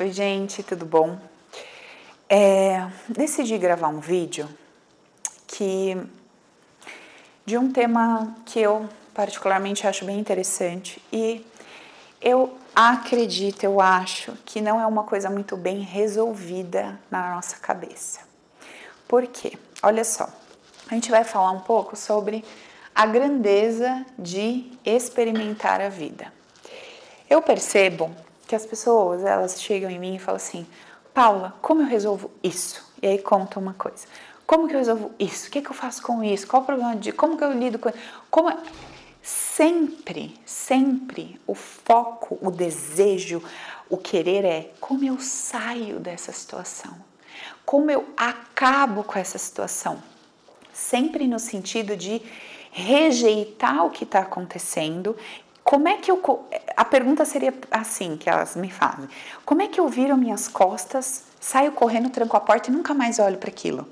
Oi, gente, tudo bom? É, decidi gravar um vídeo que de um tema que eu particularmente acho bem interessante e eu acredito, eu acho que não é uma coisa muito bem resolvida na nossa cabeça. Por quê? Olha só, a gente vai falar um pouco sobre a grandeza de experimentar a vida. Eu percebo que as pessoas, elas chegam em mim e falam assim: "Paula, como eu resolvo isso?" E aí conta uma coisa. Como que eu resolvo isso? O que, que eu faço com isso? Qual o problema de como que eu lido com como sempre, sempre o foco, o desejo, o querer é como eu saio dessa situação. Como eu acabo com essa situação. Sempre no sentido de rejeitar o que está acontecendo como é que eu. A pergunta seria assim que elas me fazem: como é que eu viro minhas costas, saio correndo, tranco a porta e nunca mais olho para aquilo?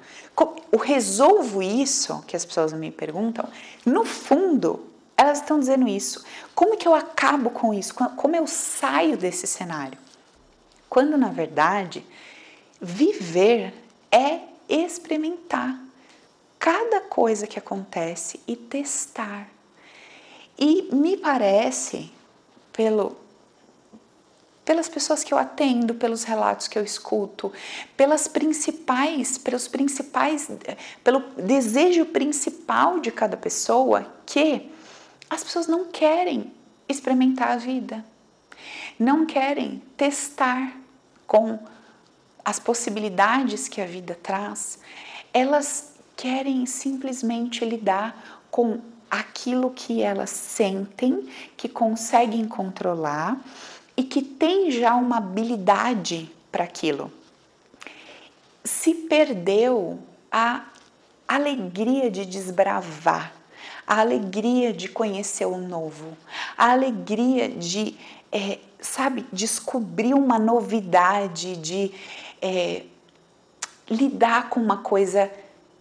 Eu resolvo isso que as pessoas me perguntam. No fundo, elas estão dizendo isso. Como que eu acabo com isso? Como eu saio desse cenário? Quando na verdade, viver é experimentar cada coisa que acontece e testar e me parece, pelo, pelas pessoas que eu atendo, pelos relatos que eu escuto, pelas principais, pelos principais, pelo desejo principal de cada pessoa, que as pessoas não querem experimentar a vida, não querem testar com as possibilidades que a vida traz, elas querem simplesmente lidar com aquilo que elas sentem, que conseguem controlar e que tem já uma habilidade para aquilo. Se perdeu a alegria de desbravar, a alegria de conhecer o novo, a alegria de, é, sabe, descobrir uma novidade, de é, lidar com uma coisa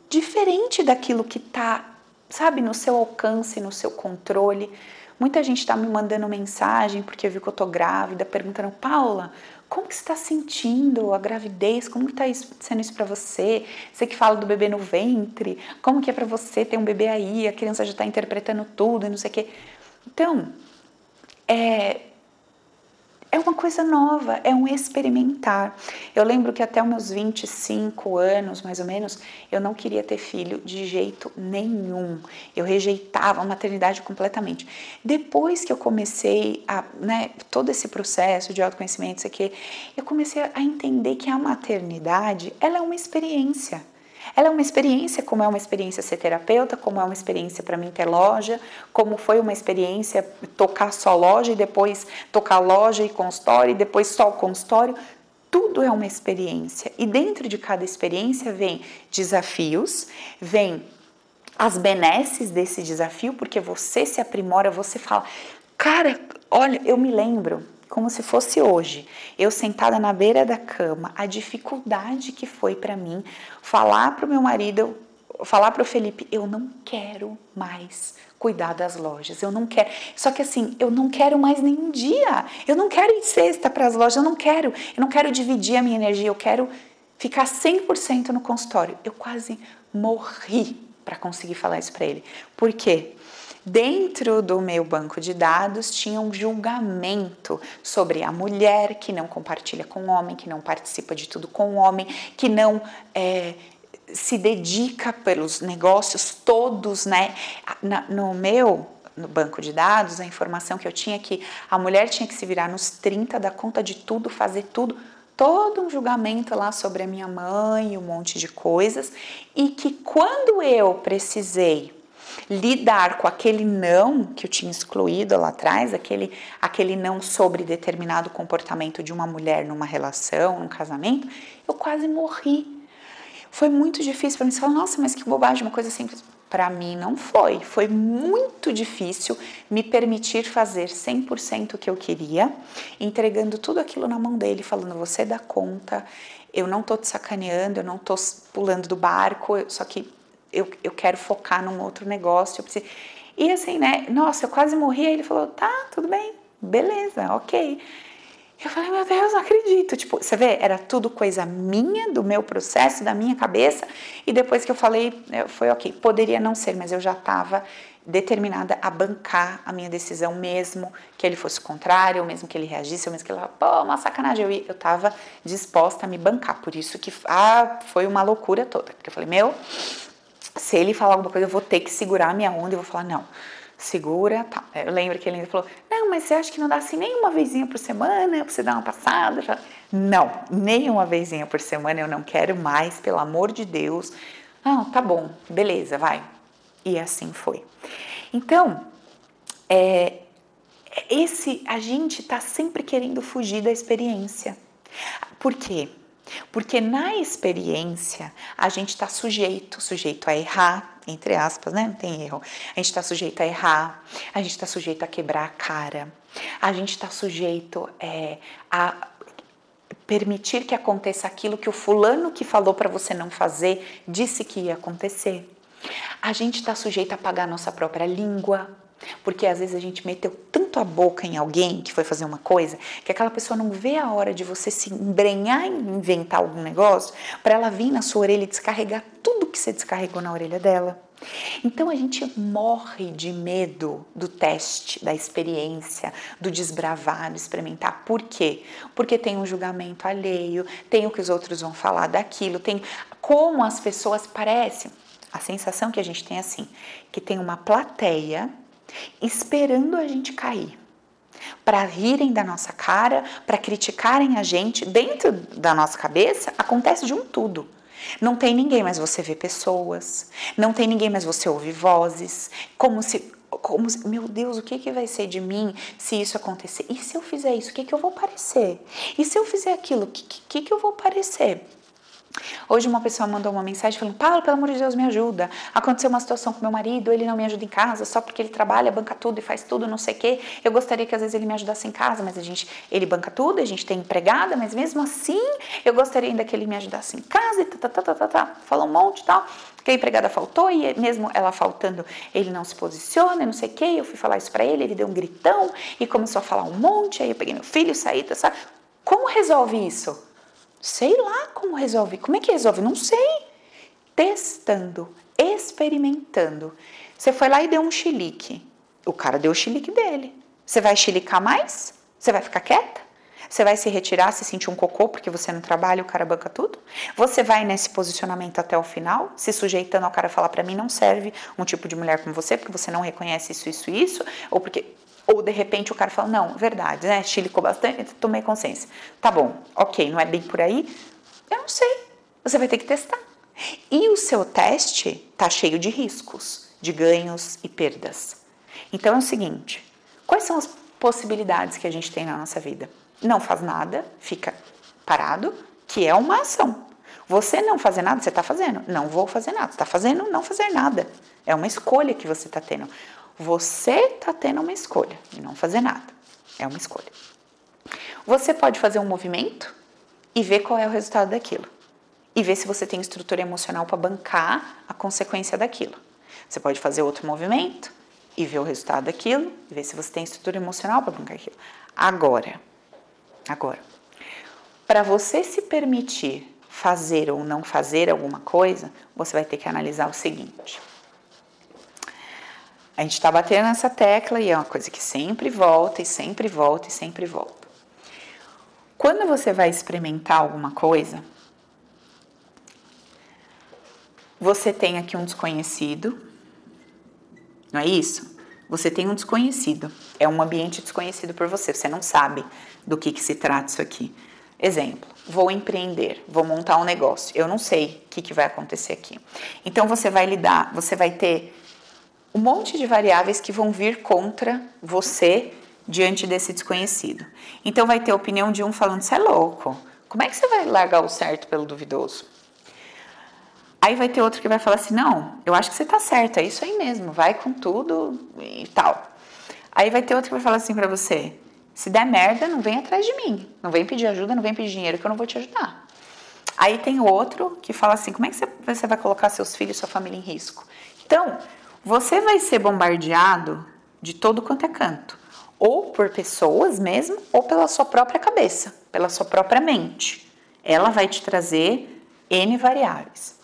diferente daquilo que está sabe, no seu alcance, no seu controle. Muita gente está me mandando mensagem porque viu que eu tô grávida, perguntando, Paula, como que você está sentindo a gravidez? Como que está sendo isso para você? Você que fala do bebê no ventre, como que é para você ter um bebê aí? A criança já está interpretando tudo e não sei o quê. Então, é, é uma coisa nova, é um experimentar. Eu lembro que até os meus 25 anos, mais ou menos, eu não queria ter filho de jeito nenhum. Eu rejeitava a maternidade completamente. Depois que eu comecei a, né, todo esse processo de autoconhecimento, isso aqui, eu comecei a entender que a maternidade, ela é uma experiência. Ela é uma experiência, como é uma experiência ser terapeuta, como é uma experiência para mim ter loja, como foi uma experiência tocar só loja e depois tocar loja e consultório e depois só o consultório. Tudo é uma experiência e dentro de cada experiência vem desafios, vem as benesses desse desafio, porque você se aprimora, você fala, cara, olha, eu me lembro como se fosse hoje, eu sentada na beira da cama, a dificuldade que foi para mim falar para o meu marido, falar para o Felipe, eu não quero mais cuidar das lojas, eu não quero. Só que assim, eu não quero mais nenhum dia. Eu não quero ir sexta para as lojas, eu não quero. Eu não quero dividir a minha energia, eu quero ficar 100% no consultório. Eu quase morri para conseguir falar isso para ele. Por quê? Dentro do meu banco de dados tinha um julgamento sobre a mulher que não compartilha com o homem, que não participa de tudo com o homem, que não é, se dedica pelos negócios todos, né? no meu no banco de dados, a informação que eu tinha é que a mulher tinha que se virar nos 30, dar conta de tudo, fazer tudo, todo um julgamento lá sobre a minha mãe, um monte de coisas, e que quando eu precisei lidar com aquele não que eu tinha excluído lá atrás, aquele, aquele não sobre determinado comportamento de uma mulher numa relação, num casamento, eu quase morri. Foi muito difícil para mim. Você fala, nossa, mas que bobagem, uma coisa simples. Para mim não foi. Foi muito difícil me permitir fazer 100% o que eu queria, entregando tudo aquilo na mão dele, falando: você dá conta, eu não tô te sacaneando, eu não tô pulando do barco, só que eu, eu quero focar num outro negócio. Preciso... E assim, né? Nossa, eu quase morri. Aí ele falou: tá, tudo bem, beleza, ok. Eu falei, meu Deus, não acredito. Tipo, você vê, era tudo coisa minha, do meu processo, da minha cabeça. E depois que eu falei, foi ok. Poderia não ser, mas eu já estava determinada a bancar a minha decisão, mesmo que ele fosse contrário, ou mesmo que ele reagisse, ou mesmo que ele falasse, pô, uma sacanagem. Eu, eu tava disposta a me bancar. Por isso que ah, foi uma loucura toda. Porque eu falei, meu, se ele falar alguma coisa, eu vou ter que segurar a minha onda e vou falar, não segura, tá. Eu lembro que ele ainda falou, não, mas você acha que não dá assim nem uma vezinha por semana pra você dar uma passada? Não, nem uma vezinha por semana eu não quero mais, pelo amor de Deus. Não, tá bom, beleza, vai. E assim foi. Então, é, esse a gente tá sempre querendo fugir da experiência. Por quê? Porque na experiência a gente está sujeito, sujeito a errar, entre aspas, né? Não tem erro. A gente está sujeito a errar, a gente está sujeito a quebrar a cara, a gente está sujeito é, a permitir que aconteça aquilo que o fulano que falou para você não fazer disse que ia acontecer. A gente está sujeito a pagar nossa própria língua, porque às vezes a gente meteu tanto a boca em alguém que foi fazer uma coisa que aquela pessoa não vê a hora de você se embrenhar em inventar algum negócio para ela vir na sua orelha e descarregar tudo que você descarregou na orelha dela. Então a gente morre de medo do teste, da experiência, do desbravar, do experimentar. Por quê? Porque tem um julgamento alheio, tem o que os outros vão falar daquilo, tem como as pessoas parecem. A sensação que a gente tem é assim, que tem uma plateia esperando a gente cair, para rirem da nossa cara, para criticarem a gente. Dentro da nossa cabeça acontece de um tudo. Não tem ninguém, mas você vê pessoas. Não tem ninguém, mas você ouve vozes. Como se, como se, meu Deus, o que, que vai ser de mim se isso acontecer? E se eu fizer isso, o que, que eu vou parecer? E se eu fizer aquilo, o que, que, que eu vou parecer? Hoje uma pessoa mandou uma mensagem falando: Paulo, pelo amor de Deus, me ajuda. Aconteceu uma situação com meu marido, ele não me ajuda em casa só porque ele trabalha, banca tudo e faz tudo, não sei o quê. Eu gostaria que às vezes ele me ajudasse em casa, mas a gente, ele banca tudo, a gente tem empregada, mas mesmo assim eu gostaria ainda que ele me ajudasse em casa e tá, tá, tá, tá, tá. Falou um monte e tal. Que a empregada faltou e mesmo ela faltando, ele não se posiciona, não sei o quê. Eu fui falar isso para ele, ele deu um gritão e começou a falar um monte. Aí eu peguei meu filho, saí, tá, sabe? Como resolve isso? Sei lá como resolve. Como é que resolve? Não sei. Testando, experimentando. Você foi lá e deu um chilique. O cara deu o chilique dele. Você vai chilicar mais? Você vai ficar quieta? Você vai se retirar, se sentir um cocô porque você não trabalha o cara banca tudo? Você vai nesse posicionamento até o final, se sujeitando ao cara falar para mim não serve um tipo de mulher como você porque você não reconhece isso, isso, isso, ou porque ou de repente o cara fala, não, verdade, né? Chilicou bastante, tomei consciência. Tá bom, ok, não é bem por aí? Eu não sei. Você vai ter que testar. E o seu teste tá cheio de riscos, de ganhos e perdas. Então é o seguinte: quais são as possibilidades que a gente tem na nossa vida? Não faz nada, fica parado, que é uma ação. Você não fazer nada, você está fazendo. Não vou fazer nada. Está fazendo não fazer nada. É uma escolha que você está tendo. Você está tendo uma escolha de não fazer nada. É uma escolha. Você pode fazer um movimento e ver qual é o resultado daquilo. E ver se você tem estrutura emocional para bancar a consequência daquilo. Você pode fazer outro movimento e ver o resultado daquilo e ver se você tem estrutura emocional para bancar aquilo. Agora, agora, para você se permitir fazer ou não fazer alguma coisa, você vai ter que analisar o seguinte. A gente está batendo nessa tecla e é uma coisa que sempre volta e sempre volta e sempre volta. Quando você vai experimentar alguma coisa, você tem aqui um desconhecido, não é isso? Você tem um desconhecido, é um ambiente desconhecido por você, você não sabe do que, que se trata isso aqui. Exemplo, vou empreender, vou montar um negócio, eu não sei o que, que vai acontecer aqui. Então você vai lidar, você vai ter um monte de variáveis que vão vir contra você diante desse desconhecido. Então vai ter a opinião de um falando: "Você é louco. Como é que você vai largar o certo pelo duvidoso?" Aí vai ter outro que vai falar assim: "Não, eu acho que você está certo, é isso aí mesmo, vai com tudo e tal." Aí vai ter outro que vai falar assim para você: "Se der merda, não vem atrás de mim. Não vem pedir ajuda, não vem pedir dinheiro que eu não vou te ajudar." Aí tem outro que fala assim: "Como é que você vai colocar seus filhos e sua família em risco?" Então, você vai ser bombardeado de todo quanto é canto. ou por pessoas mesmo, ou pela sua própria cabeça, pela sua própria mente. Ela vai te trazer N variáveis.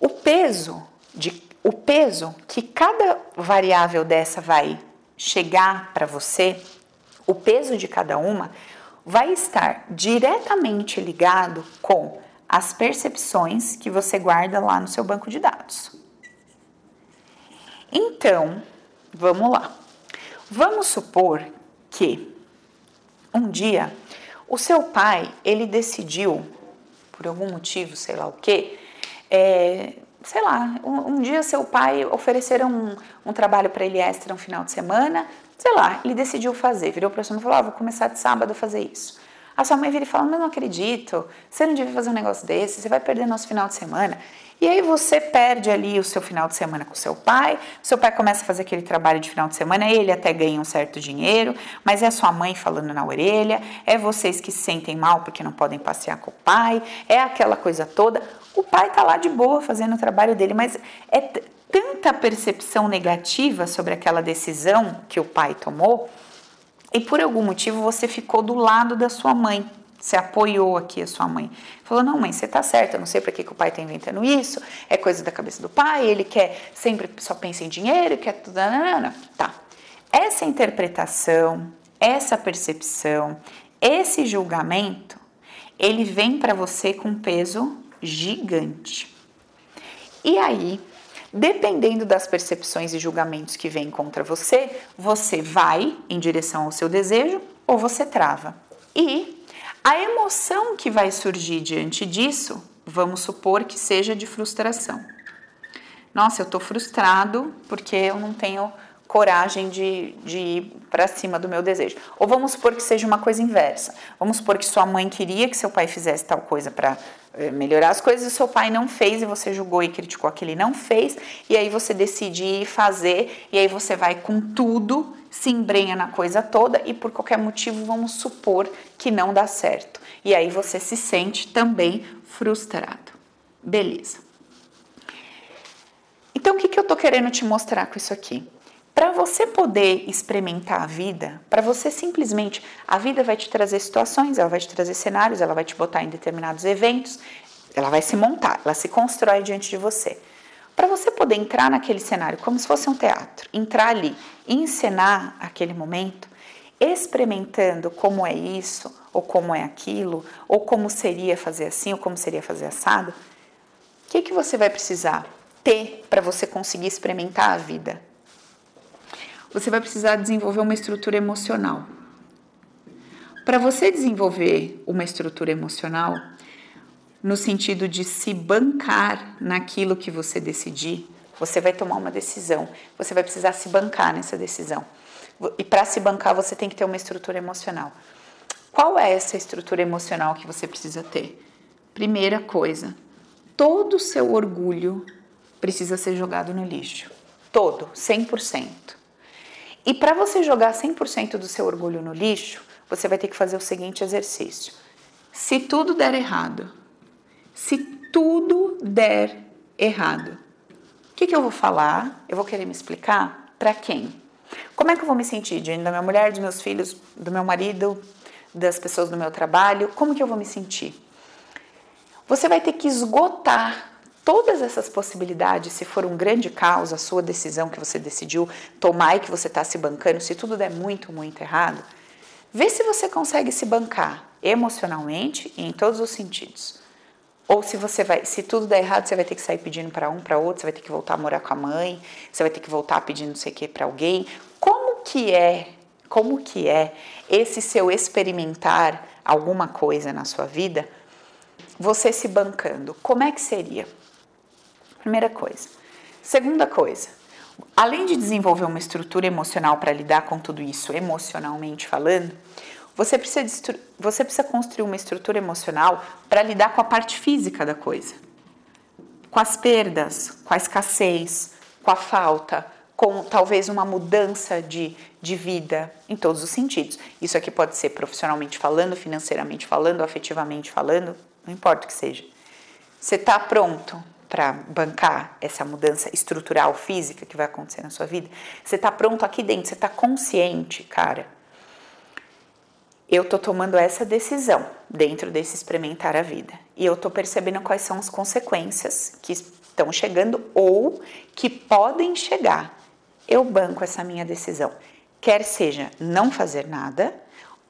O peso de o peso que cada variável dessa vai chegar para você, o peso de cada uma vai estar diretamente ligado com as percepções que você guarda lá no seu banco de dados. Então, vamos lá. Vamos supor que um dia o seu pai ele decidiu, por algum motivo, sei lá o que, é, sei lá, um, um, dia seu pai ofereceram um, um trabalho para ele extra um final de semana, sei lá, ele decidiu fazer, virou para mãe e falou: ah, vou começar de sábado a fazer isso. A sua mãe vira e fala: Mas não acredito, você não devia fazer um negócio desse, você vai perder nosso final de semana. E aí você perde ali o seu final de semana com seu pai, seu pai começa a fazer aquele trabalho de final de semana, ele até ganha um certo dinheiro, mas é a sua mãe falando na orelha, é vocês que se sentem mal porque não podem passear com o pai, é aquela coisa toda. O pai tá lá de boa fazendo o trabalho dele, mas é tanta percepção negativa sobre aquela decisão que o pai tomou, e por algum motivo você ficou do lado da sua mãe. Você apoiou aqui a sua mãe. Falou: não, mãe, você tá certa, eu não sei para que, que o pai tá inventando isso, é coisa da cabeça do pai, ele quer sempre só pensa em dinheiro, quer tudo. Tá. Essa interpretação, essa percepção, esse julgamento, ele vem para você com peso gigante. E aí, dependendo das percepções e julgamentos que vêm contra você, você vai em direção ao seu desejo ou você trava. E a emoção que vai surgir diante disso, vamos supor que seja de frustração. Nossa, eu estou frustrado porque eu não tenho coragem de, de ir para cima do meu desejo. Ou vamos supor que seja uma coisa inversa. Vamos supor que sua mãe queria que seu pai fizesse tal coisa para eh, melhorar as coisas e seu pai não fez e você julgou e criticou que ele não fez e aí você decide fazer e aí você vai com tudo se embrenha na coisa toda e por qualquer motivo vamos supor que não dá certo. E aí você se sente também frustrado. Beleza. Então o que, que eu tô querendo te mostrar com isso aqui? Para você poder experimentar a vida, para você simplesmente, a vida vai te trazer situações, ela vai te trazer cenários, ela vai te botar em determinados eventos, ela vai se montar, ela se constrói diante de você. Para você poder entrar naquele cenário como se fosse um teatro, entrar ali, encenar aquele momento, experimentando como é isso, ou como é aquilo, ou como seria fazer assim, ou como seria fazer assado, o que, que você vai precisar ter para você conseguir experimentar a vida? Você vai precisar desenvolver uma estrutura emocional. Para você desenvolver uma estrutura emocional, no sentido de se bancar naquilo que você decidir, você vai tomar uma decisão, você vai precisar se bancar nessa decisão. E para se bancar, você tem que ter uma estrutura emocional. Qual é essa estrutura emocional que você precisa ter? Primeira coisa, todo o seu orgulho precisa ser jogado no lixo. Todo, 100%. E para você jogar 100% do seu orgulho no lixo, você vai ter que fazer o seguinte exercício. Se tudo der errado, se tudo der errado. O que, que eu vou falar? Eu vou querer me explicar para quem? Como é que eu vou me sentir diante da minha mulher, dos meus filhos, do meu marido, das pessoas do meu trabalho? Como que eu vou me sentir? Você vai ter que esgotar todas essas possibilidades, se for um grande caos, a sua decisão que você decidiu tomar e que você está se bancando, se tudo der muito, muito errado, vê se você consegue se bancar emocionalmente e em todos os sentidos. Ou se você vai, se tudo der errado, você vai ter que sair pedindo para um, para outro, você vai ter que voltar a morar com a mãe, você vai ter que voltar pedindo não sei o que para alguém. Como que é? Como que é esse seu experimentar alguma coisa na sua vida? Você se bancando, como é que seria? Primeira coisa. Segunda coisa, além de desenvolver uma estrutura emocional para lidar com tudo isso emocionalmente falando, você precisa, você precisa construir uma estrutura emocional para lidar com a parte física da coisa. Com as perdas, com a escassez, com a falta, com talvez uma mudança de, de vida em todos os sentidos. Isso aqui pode ser profissionalmente falando, financeiramente falando, afetivamente falando, não importa o que seja. Você está pronto para bancar essa mudança estrutural, física que vai acontecer na sua vida? Você está pronto aqui dentro? Você está consciente, cara? Eu tô tomando essa decisão dentro desse experimentar a vida e eu tô percebendo quais são as consequências que estão chegando ou que podem chegar. Eu banco essa minha decisão, quer seja não fazer nada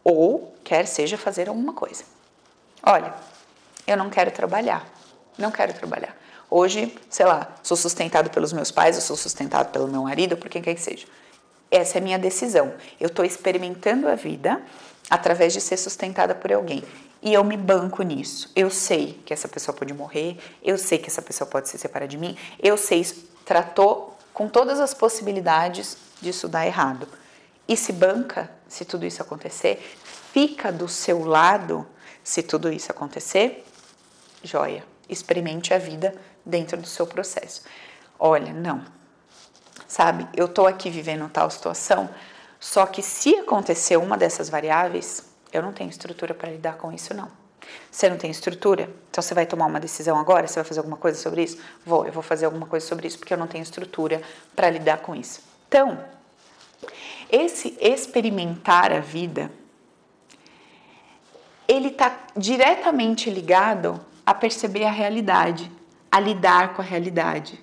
ou quer seja fazer alguma coisa. Olha, eu não quero trabalhar, não quero trabalhar. Hoje, sei lá, sou sustentado pelos meus pais, eu sou sustentado pelo meu marido, por quem quer que seja. Essa é a minha decisão. Eu estou experimentando a vida através de ser sustentada por alguém. E eu me banco nisso. Eu sei que essa pessoa pode morrer, eu sei que essa pessoa pode se separar de mim, eu sei, tratou com todas as possibilidades disso dar errado. E se banca se tudo isso acontecer, fica do seu lado se tudo isso acontecer, joia. Experimente a vida dentro do seu processo. Olha, não. Sabe, eu tô aqui vivendo tal situação, só que se acontecer uma dessas variáveis, eu não tenho estrutura para lidar com isso, não. Você não tem estrutura? Então você vai tomar uma decisão agora? Você vai fazer alguma coisa sobre isso? Vou, eu vou fazer alguma coisa sobre isso porque eu não tenho estrutura para lidar com isso. Então, esse experimentar a vida, ele está diretamente ligado a perceber a realidade, a lidar com a realidade,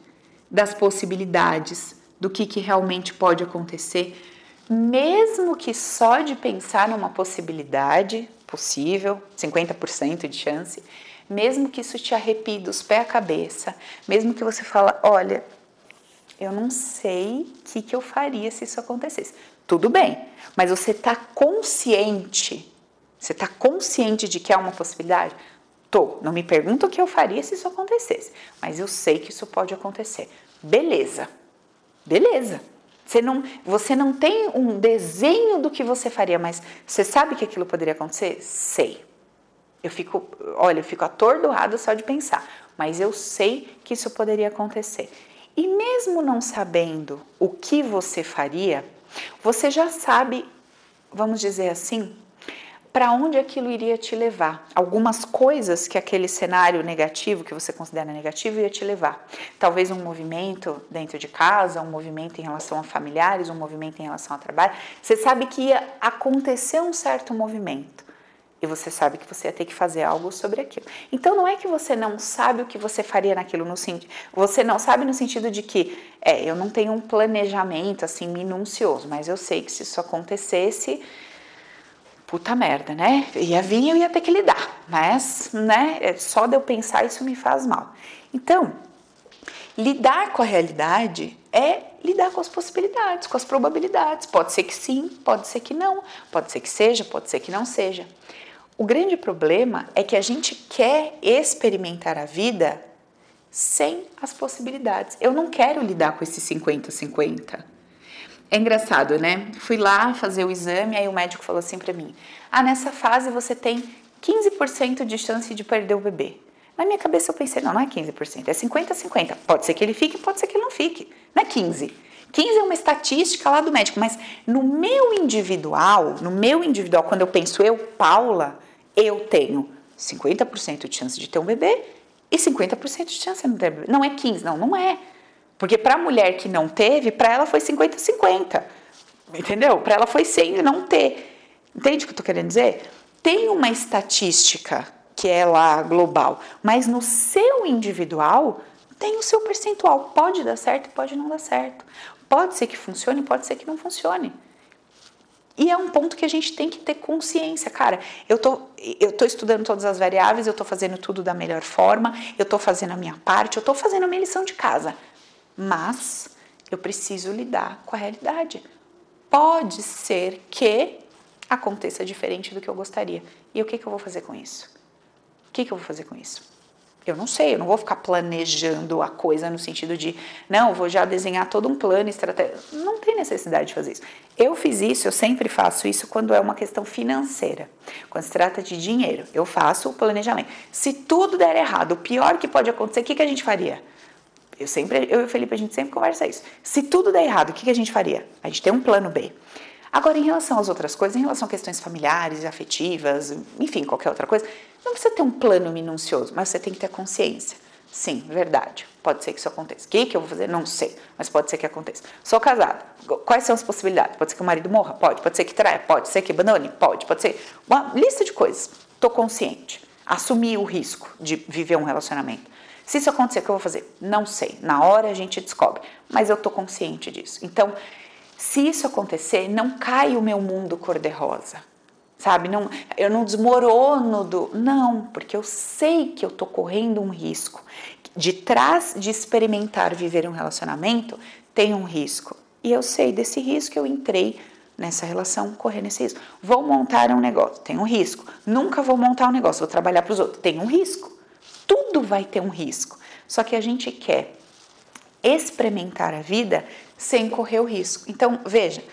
das possibilidades, do que, que realmente pode acontecer mesmo que só de pensar numa possibilidade possível, 50% de chance, mesmo que isso te arrepie dos pés à cabeça, mesmo que você fala, olha, eu não sei o que, que eu faria se isso acontecesse. Tudo bem, mas você está consciente, você está consciente de que é uma possibilidade? Não me pergunta o que eu faria se isso acontecesse, mas eu sei que isso pode acontecer. Beleza, beleza. Você não, você não tem um desenho do que você faria, mas você sabe que aquilo poderia acontecer? Sei. Eu fico, olha, eu fico atordoada só de pensar, mas eu sei que isso poderia acontecer. E mesmo não sabendo o que você faria, você já sabe, vamos dizer assim, para onde aquilo iria te levar. Algumas coisas que aquele cenário negativo, que você considera negativo, ia te levar. Talvez um movimento dentro de casa, um movimento em relação a familiares, um movimento em relação ao trabalho. Você sabe que ia acontecer um certo movimento. E você sabe que você ia ter que fazer algo sobre aquilo. Então não é que você não sabe o que você faria naquilo no sentido. Você não sabe no sentido de que é, eu não tenho um planejamento assim minucioso, mas eu sei que se isso acontecesse, puta merda, né? Ia vir eu ia ter que lidar, mas, né, é só de eu pensar isso me faz mal. Então, lidar com a realidade é lidar com as possibilidades, com as probabilidades. Pode ser que sim, pode ser que não, pode ser que seja, pode ser que não seja. O grande problema é que a gente quer experimentar a vida sem as possibilidades. Eu não quero lidar com esse 50-50. É engraçado, né? Fui lá fazer o exame, aí o médico falou assim para mim: "Ah, nessa fase você tem 15% de chance de perder o bebê". Na minha cabeça eu pensei: "Não, não é 15%, é 50 50. Pode ser que ele fique, pode ser que ele não fique. Não é 15". 15 é uma estatística lá do médico, mas no meu individual, no meu individual, quando eu penso eu, Paula, eu tenho 50% de chance de ter um bebê e 50% de chance de não ter bebê. Não é 15, não, não é. Porque para a mulher que não teve, para ela foi 50-50. Entendeu? Para ela foi 100 não ter. Entende o que eu estou querendo dizer? Tem uma estatística que é lá global, mas no seu individual tem o seu percentual. Pode dar certo, pode não dar certo. Pode ser que funcione, pode ser que não funcione. E é um ponto que a gente tem que ter consciência, cara. Eu tô, eu tô estudando todas as variáveis, eu tô fazendo tudo da melhor forma, eu tô fazendo a minha parte, eu tô fazendo a minha lição de casa mas eu preciso lidar com a realidade. Pode ser que aconteça diferente do que eu gostaria. E o que, que eu vou fazer com isso? O que, que eu vou fazer com isso? Eu não sei, eu não vou ficar planejando a coisa no sentido de, não, vou já desenhar todo um plano estratégico. Não tem necessidade de fazer isso. Eu fiz isso, eu sempre faço isso quando é uma questão financeira. Quando se trata de dinheiro, eu faço o planejamento. Se tudo der errado, o pior que pode acontecer, o que, que a gente faria? Eu sempre, eu e o Felipe, a gente sempre conversa isso. Se tudo der errado, o que, a gente faria? A gente tem um plano B. Agora, em relação às outras coisas, em relação a questões familiares, afetivas, enfim, qualquer outra coisa, não precisa ter um plano minucioso, mas você tem que ter consciência. Sim, verdade. Pode ser que isso aconteça. O que, que eu vou fazer? Não sei, mas pode ser que aconteça. Sou casada. Quais são as possibilidades? Pode ser que o marido morra? Pode. Pode ser que traia? Pode ser que abandone? Pode. Pode ser. Uma lista de coisas. Estou consciente. Assumi o risco de viver um relacionamento. Se isso acontecer, o que eu vou fazer? Não sei. Na hora a gente descobre. Mas eu estou consciente disso. Então, se isso acontecer, não cai o meu mundo cor-de-rosa. Sabe? Não, eu não desmorono do. Não, porque eu sei que eu estou correndo um risco. De trás de experimentar viver um relacionamento, tem um risco. E eu sei desse risco, eu entrei nessa relação, correndo esse risco. Vou montar um negócio, tem um risco. Nunca vou montar um negócio, vou trabalhar para os outros, tem um risco. Tudo vai ter um risco. Só que a gente quer experimentar a vida sem correr o risco. Então, veja,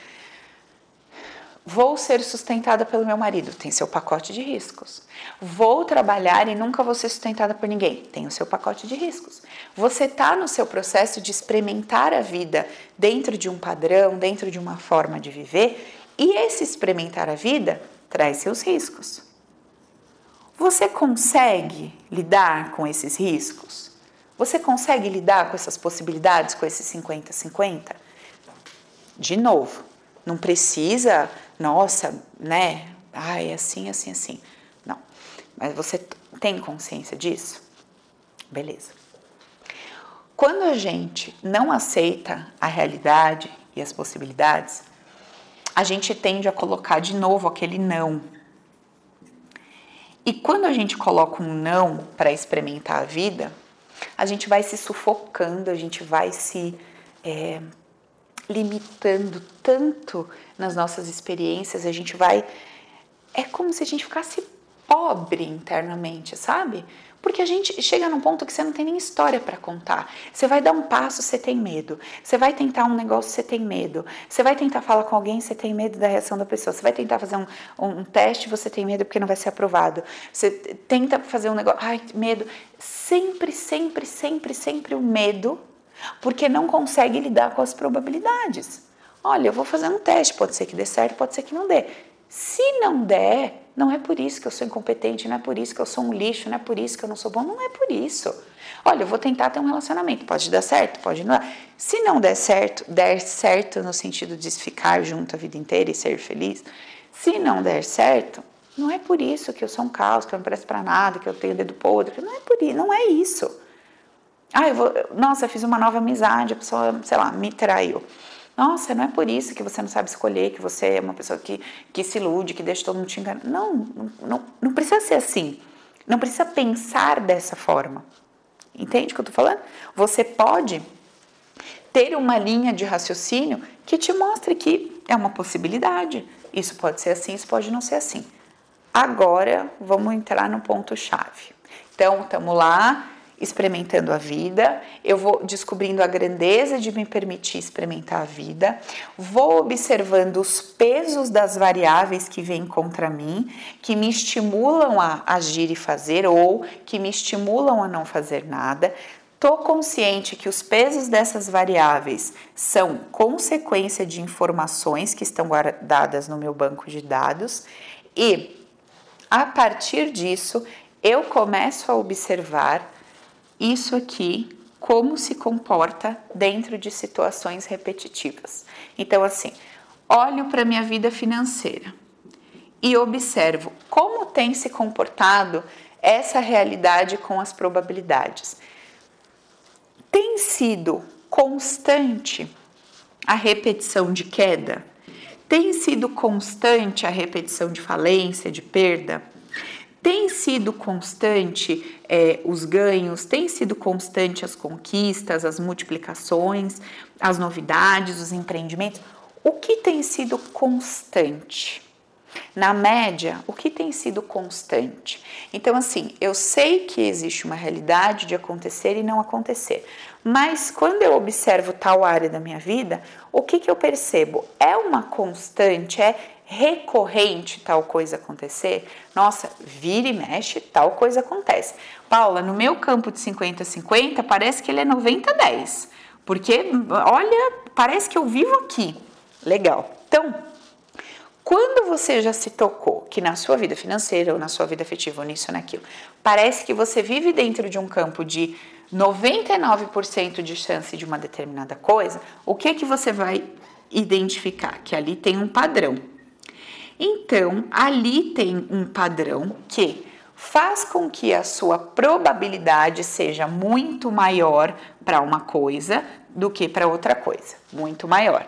Vou ser sustentada pelo meu marido, tem seu pacote de riscos. Vou trabalhar e nunca vou ser sustentada por ninguém, tem o seu pacote de riscos. Você está no seu processo de experimentar a vida dentro de um padrão, dentro de uma forma de viver, e esse experimentar a vida traz seus riscos. Você consegue lidar com esses riscos? Você consegue lidar com essas possibilidades, com esses 50-50? De novo, não precisa nossa, né? Ai, assim, assim, assim. Não. Mas você tem consciência disso? Beleza. Quando a gente não aceita a realidade e as possibilidades, a gente tende a colocar de novo aquele não. E quando a gente coloca um não para experimentar a vida, a gente vai se sufocando, a gente vai se é, limitando tanto nas nossas experiências, a gente vai. É como se a gente ficasse pobre internamente, sabe? Porque a gente chega num ponto que você não tem nem história para contar. Você vai dar um passo, você tem medo. Você vai tentar um negócio, você tem medo. Você vai tentar falar com alguém, você tem medo da reação da pessoa. Você vai tentar fazer um, um, teste, você tem medo porque não vai ser aprovado. Você tenta fazer um negócio, ai, medo. Sempre, sempre, sempre, sempre o medo porque não consegue lidar com as probabilidades. Olha, eu vou fazer um teste, pode ser que dê certo, pode ser que não dê. Se não der, não é por isso que eu sou incompetente, não é por isso que eu sou um lixo, não é por isso que eu não sou bom, não é por isso. Olha, eu vou tentar ter um relacionamento, pode dar certo, pode não. Se não der certo, der certo no sentido de ficar junto a vida inteira e ser feliz, se não der certo, não é por isso que eu sou um caos, que eu não presto para nada, que eu tenho dedo podre, não é por isso, não é isso. Ah, eu vou, nossa, fiz uma nova amizade, a pessoa, sei lá, me traiu. Nossa, não é por isso que você não sabe escolher, que você é uma pessoa que, que se ilude, que deixa todo mundo te enganar. Não, não, não, precisa ser assim. Não precisa pensar dessa forma. Entende o que eu tô falando? Você pode ter uma linha de raciocínio que te mostre que é uma possibilidade. Isso pode ser assim, isso pode não ser assim. Agora, vamos entrar no ponto-chave. Então, estamos lá, experimentando a vida, eu vou descobrindo a grandeza de me permitir experimentar a vida, vou observando os pesos das variáveis que vêm contra mim, que me estimulam a agir e fazer ou que me estimulam a não fazer nada. Estou consciente que os pesos dessas variáveis são consequência de informações que estão guardadas no meu banco de dados e a partir disso eu começo a observar isso aqui como se comporta dentro de situações repetitivas. Então, assim, olho para minha vida financeira e observo como tem se comportado essa realidade com as probabilidades. Tem sido constante a repetição de queda? Tem sido constante a repetição de falência, de perda? Tem sido constante é, os ganhos, tem sido constante as conquistas, as multiplicações, as novidades, os empreendimentos. O que tem sido constante? Na média, o que tem sido constante? Então, assim, eu sei que existe uma realidade de acontecer e não acontecer, mas quando eu observo tal área da minha vida, o que, que eu percebo? É uma constante, é recorrente tal coisa acontecer, nossa, vira e mexe, tal coisa acontece. Paula, no meu campo de 50-50, parece que ele é 90-10, porque olha, parece que eu vivo aqui. Legal. Então, Quando você já se tocou que na sua vida financeira ou na sua vida afetiva ou nisso ou naquilo, parece que você vive dentro de um campo de 99% de chance de uma determinada coisa, o que que você vai identificar? Que ali tem um padrão. Então, ali tem um padrão que faz com que a sua probabilidade seja muito maior para uma coisa do que para outra coisa, muito maior.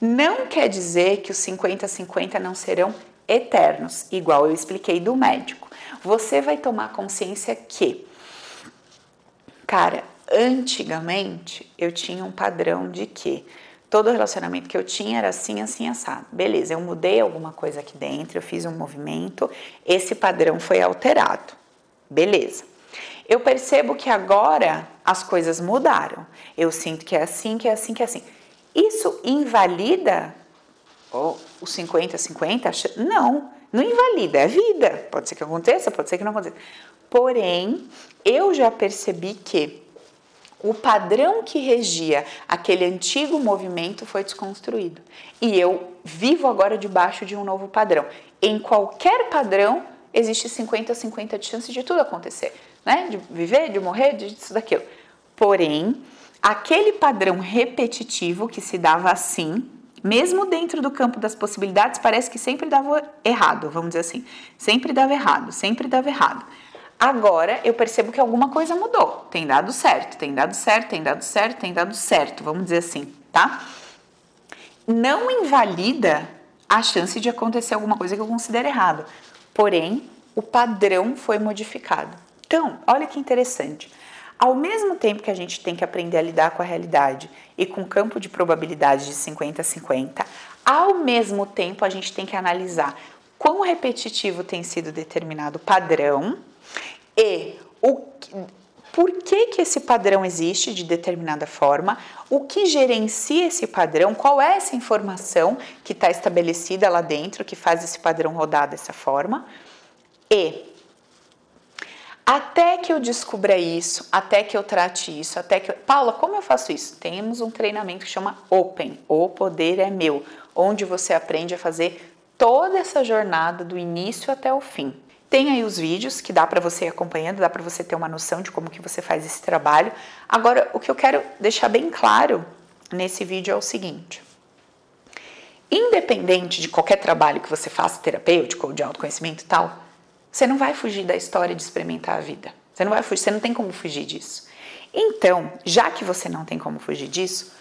Não quer dizer que os 50-50 não serão eternos, igual eu expliquei do médico. Você vai tomar consciência que, cara, antigamente eu tinha um padrão de que todo relacionamento que eu tinha era assim, assim, assado. Beleza, eu mudei alguma coisa aqui dentro, eu fiz um movimento, esse padrão foi alterado. Beleza. Eu percebo que agora as coisas mudaram. Eu sinto que é assim, que é assim, que é assim. Isso invalida oh, o 50-50? Não, não invalida, é vida. Pode ser que aconteça, pode ser que não aconteça. Porém, eu já percebi que o padrão que regia aquele antigo movimento foi desconstruído. E eu vivo agora debaixo de um novo padrão. Em qualquer padrão, existe 50 50 de chance de tudo acontecer, né? De viver, de morrer, de isso, daquilo. Porém, aquele padrão repetitivo que se dava assim, mesmo dentro do campo das possibilidades, parece que sempre dava errado, vamos dizer assim. Sempre dava errado, sempre dava errado. Agora eu percebo que alguma coisa mudou. Tem dado certo, tem dado certo, tem dado certo, tem dado certo, vamos dizer assim, tá? Não invalida a chance de acontecer alguma coisa que eu considero errado. Porém, o padrão foi modificado. Então, olha que interessante. Ao mesmo tempo que a gente tem que aprender a lidar com a realidade e com o campo de probabilidade de 50 a 50, ao mesmo tempo a gente tem que analisar quão repetitivo tem sido determinado padrão e o por que, que esse padrão existe de determinada forma, o que gerencia esse padrão, qual é essa informação que está estabelecida lá dentro que faz esse padrão rodar dessa forma e até que eu descubra isso, até que eu trate isso, até que eu... Paula, como eu faço isso? Temos um treinamento que chama Open, o poder é meu, onde você aprende a fazer toda essa jornada do início até o fim. Tem aí os vídeos que dá para você ir acompanhando, dá para você ter uma noção de como que você faz esse trabalho. Agora, o que eu quero deixar bem claro nesse vídeo é o seguinte: independente de qualquer trabalho que você faça terapêutico ou de autoconhecimento e tal, você não vai fugir da história de experimentar a vida. Você não vai fugir, você não tem como fugir disso. Então, já que você não tem como fugir disso,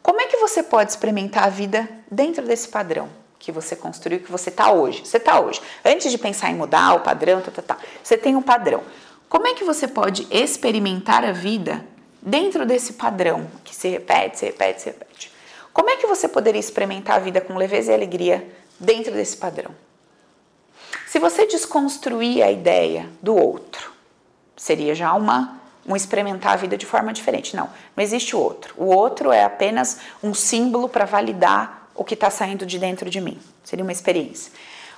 como é que você pode experimentar a vida dentro desse padrão que você construiu, que você está hoje? Você está hoje. Antes de pensar em mudar o padrão, tá, tá, tá, você tem um padrão. Como é que você pode experimentar a vida dentro desse padrão que se repete, se repete, se repete? Como é que você poderia experimentar a vida com leveza e alegria dentro desse padrão? Se você desconstruir a ideia do outro, seria já uma um experimentar a vida de forma diferente. Não, não existe o outro. O outro é apenas um símbolo para validar o que está saindo de dentro de mim. Seria uma experiência.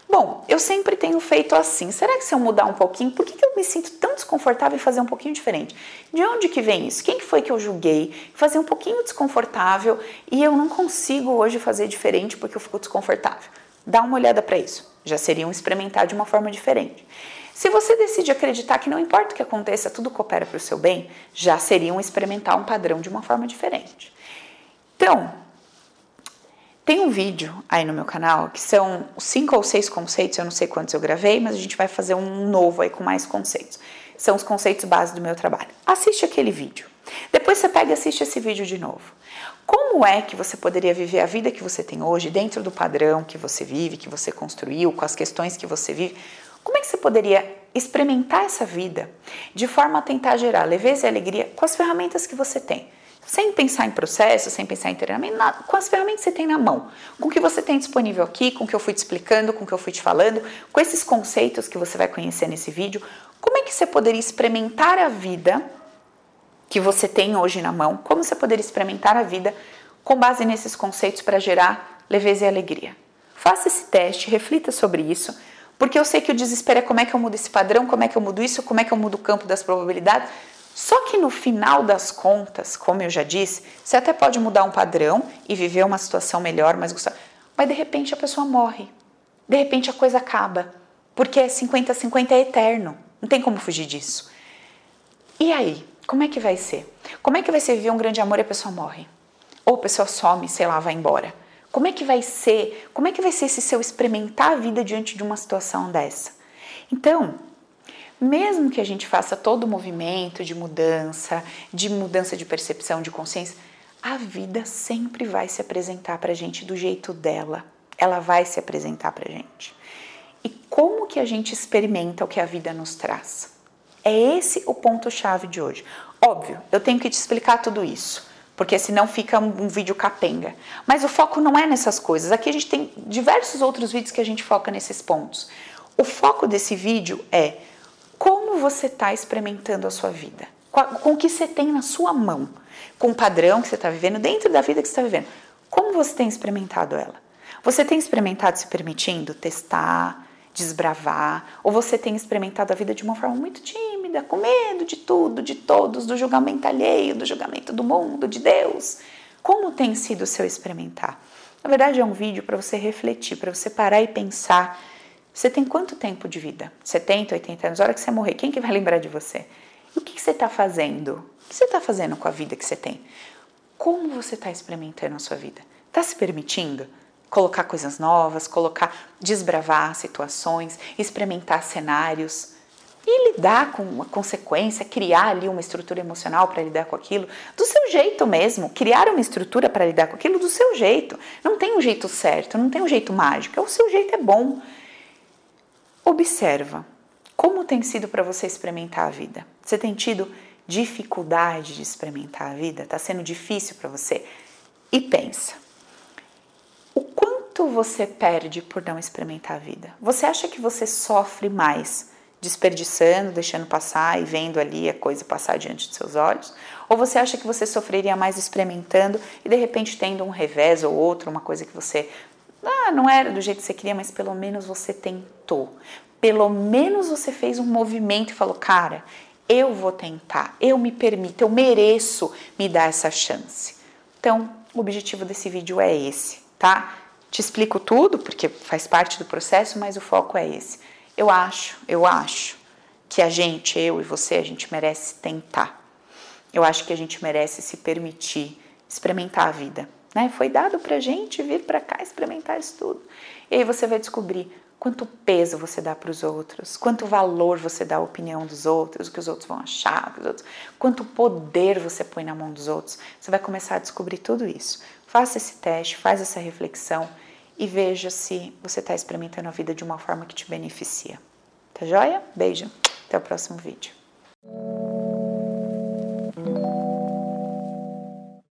Bom, eu sempre tenho feito assim. Será que se eu mudar um pouquinho, por que, que eu me sinto tão desconfortável em fazer um pouquinho diferente? De onde que vem isso? Quem que foi que eu julguei? Fazer um pouquinho desconfortável e eu não consigo hoje fazer diferente porque eu fico desconfortável. Dá uma olhada para isso já seriam experimentar de uma forma diferente. Se você decide acreditar que não importa o que aconteça, tudo coopera para o seu bem, já seriam experimentar um padrão de uma forma diferente. Então, tem um vídeo aí no meu canal que são cinco ou seis conceitos, eu não sei quantos eu gravei, mas a gente vai fazer um novo aí com mais conceitos. São os conceitos básicos do meu trabalho. Assiste aquele vídeo. Depois você pega e assiste esse vídeo de novo. Como é que você poderia viver a vida que você tem hoje, dentro do padrão que você vive, que você construiu, com as questões que você vive? Como é que você poderia experimentar essa vida de forma a tentar gerar leveza e alegria com as ferramentas que você tem? Sem pensar em processo, sem pensar em treinamento, nada, com as ferramentas que você tem na mão, com o que você tem disponível aqui, com o que eu fui te explicando, com o que eu fui te falando, com esses conceitos que você vai conhecer nesse vídeo, como é que você poderia experimentar a vida que você tem hoje na mão, como você poderia experimentar a vida com base nesses conceitos para gerar leveza e alegria. Faça esse teste, reflita sobre isso, porque eu sei que o desespero é como é que eu mudo esse padrão, como é que eu mudo isso, como é que eu mudo o campo das probabilidades. Só que no final das contas, como eu já disse, você até pode mudar um padrão e viver uma situação melhor, mais gostosa, mas de repente a pessoa morre. de repente a coisa acaba, porque 50-50 é eterno, não tem como fugir disso. E aí, como é que vai ser? Como é que vai ser viver um grande amor e a pessoa morre? Ou a pessoa some, sei lá, vai embora? Como é que vai ser? Como é que vai ser esse seu experimentar a vida diante de uma situação dessa? Então, mesmo que a gente faça todo o movimento de mudança, de mudança de percepção, de consciência, a vida sempre vai se apresentar para a gente do jeito dela. Ela vai se apresentar para a gente. E como que a gente experimenta o que a vida nos traz? É esse o ponto-chave de hoje. Óbvio, eu tenho que te explicar tudo isso, porque senão fica um, um, vídeo capenga. Mas o foco não é nessas coisas. Aqui a gente tem diversos outros vídeos que a gente foca nesses pontos. O foco desse vídeo é como você está experimentando a sua vida, com, o que você tem na sua mão, com o padrão que você está vivendo, dentro da vida que você está vivendo. Como você tem experimentado ela? Você tem experimentado se permitindo testar, desbravar, ou você tem experimentado a vida de uma forma muito tímida, com medo de tudo, de todos, do julgamento alheio, do julgamento do mundo, de Deus? Como tem sido o seu experimentar? Na verdade, é um vídeo para você refletir, para você parar e pensar. Você tem quanto tempo de vida? 70, 80 anos? A hora que você morrer, quem que vai lembrar de você? E o que, que você está fazendo? O que você está fazendo com a vida que você tem? Como você está experimentando a sua vida? Está se permitindo? colocar coisas novas, colocar, desbravar situações, experimentar cenários e lidar com a consequência, criar ali uma estrutura emocional para lidar com aquilo do seu jeito mesmo, criar uma estrutura para lidar com aquilo do seu jeito. Não tem um jeito certo, não tem um jeito mágico, é o seu jeito é bom. Observa como tem sido para você experimentar a vida. Você tem tido dificuldade de experimentar a vida? Está sendo difícil para você? E pensa o quanto você perde por não experimentar a vida? Você acha que você sofre mais desperdiçando, deixando passar e vendo ali a coisa passar diante de seus olhos? Ou você acha que você sofreria mais experimentando e de repente tendo um revés ou outro, uma coisa que você ah, não era do jeito que você queria, mas pelo menos você tentou. Pelo menos você fez um movimento e falou: "Cara, eu vou tentar, eu me permito, eu mereço me dar essa chance". Então, o objetivo desse vídeo é esse tá? Te explico tudo, porque faz parte do processo, mas o foco é esse. Eu acho, eu acho que a gente, eu e você, a gente merece tentar. Eu acho que a gente merece se permitir experimentar a vida. Né? Foi dado pra gente vir para cá experimentar isso tudo. E aí você vai descobrir quanto peso você dá para os outros, quanto valor você dá à opinião dos outros, o que os outros vão achar, outros, quanto poder você põe na mão dos outros. Você vai começar a descobrir tudo isso. Faça esse teste, faz essa reflexão e veja se você está experimentando a vida de uma forma que te beneficia. Tá joia? Beijo. Até o próximo vídeo.